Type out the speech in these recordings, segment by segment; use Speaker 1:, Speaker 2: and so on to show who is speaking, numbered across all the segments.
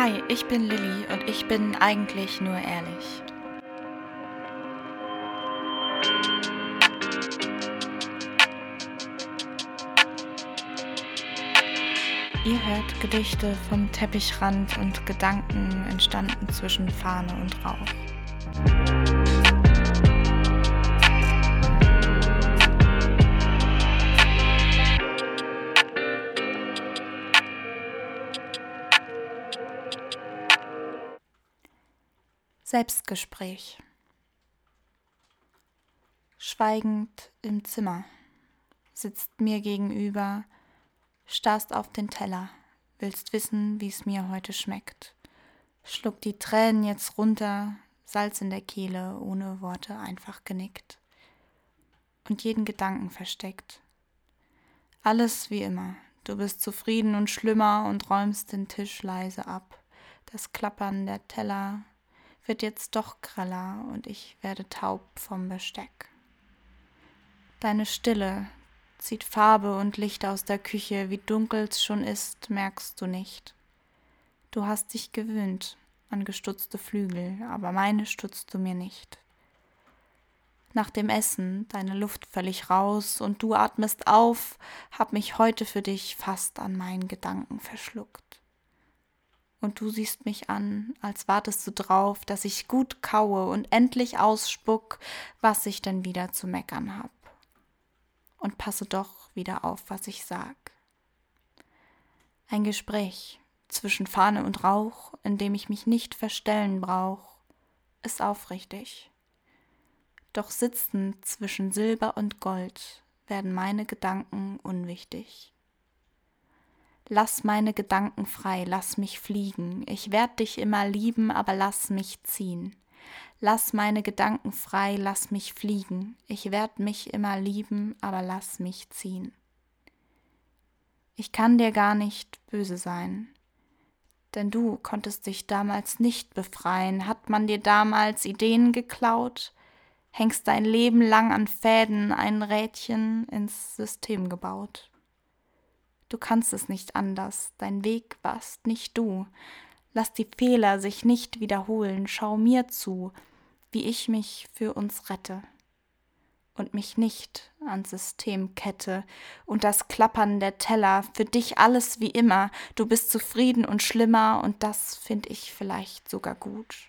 Speaker 1: Hi, ich bin Lilly und ich bin eigentlich nur ehrlich. Ihr hört Gedichte vom Teppichrand und Gedanken entstanden zwischen Fahne und Rauch. Selbstgespräch. Schweigend im Zimmer, sitzt mir gegenüber, starrst auf den Teller, willst wissen, wie es mir heute schmeckt. Schluck die Tränen jetzt runter, Salz in der Kehle, ohne Worte einfach genickt. Und jeden Gedanken versteckt. Alles wie immer, du bist zufrieden und schlimmer und räumst den Tisch leise ab. Das Klappern der Teller, wird jetzt doch greller und ich werde taub vom Besteck. Deine Stille zieht Farbe und Licht aus der Küche, wie dunkel's schon ist, merkst du nicht. Du hast dich gewöhnt an gestutzte Flügel, aber meine stutzt du mir nicht. Nach dem Essen deine Luft völlig raus und du atmest auf, hab mich heute für dich fast an meinen Gedanken verschluckt und du siehst mich an, als wartest du drauf, dass ich gut kaue und endlich ausspuck, was ich denn wieder zu meckern hab. Und passe doch wieder auf, was ich sag. Ein Gespräch zwischen Fahne und Rauch, in dem ich mich nicht verstellen brauch, ist aufrichtig. Doch sitzend zwischen Silber und Gold werden meine Gedanken unwichtig. Lass meine Gedanken frei, lass mich fliegen. Ich werd dich immer lieben, aber lass mich ziehen. Lass meine Gedanken frei, lass mich fliegen. Ich werd mich immer lieben, aber lass mich ziehen. Ich kann dir gar nicht böse sein, denn du konntest dich damals nicht befreien. Hat man dir damals Ideen geklaut? Hängst dein Leben lang an Fäden, ein Rädchen ins System gebaut. Du kannst es nicht anders, dein Weg warst nicht du. Lass die Fehler sich nicht wiederholen, schau mir zu, wie ich mich für uns rette und mich nicht ans System kette und das Klappern der Teller, für dich alles wie immer, du bist zufrieden und schlimmer und das find ich vielleicht sogar gut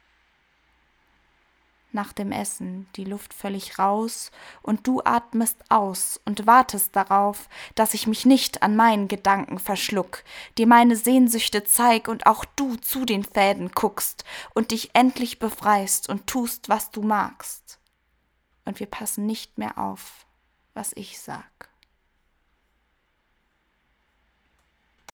Speaker 1: nach dem Essen, die Luft völlig raus, und du atmest aus und wartest darauf, dass ich mich nicht an meinen Gedanken verschluck, dir meine Sehnsüchte zeig und auch du zu den Fäden guckst und dich endlich befreist und tust, was du magst. Und wir passen nicht mehr auf, was ich sag.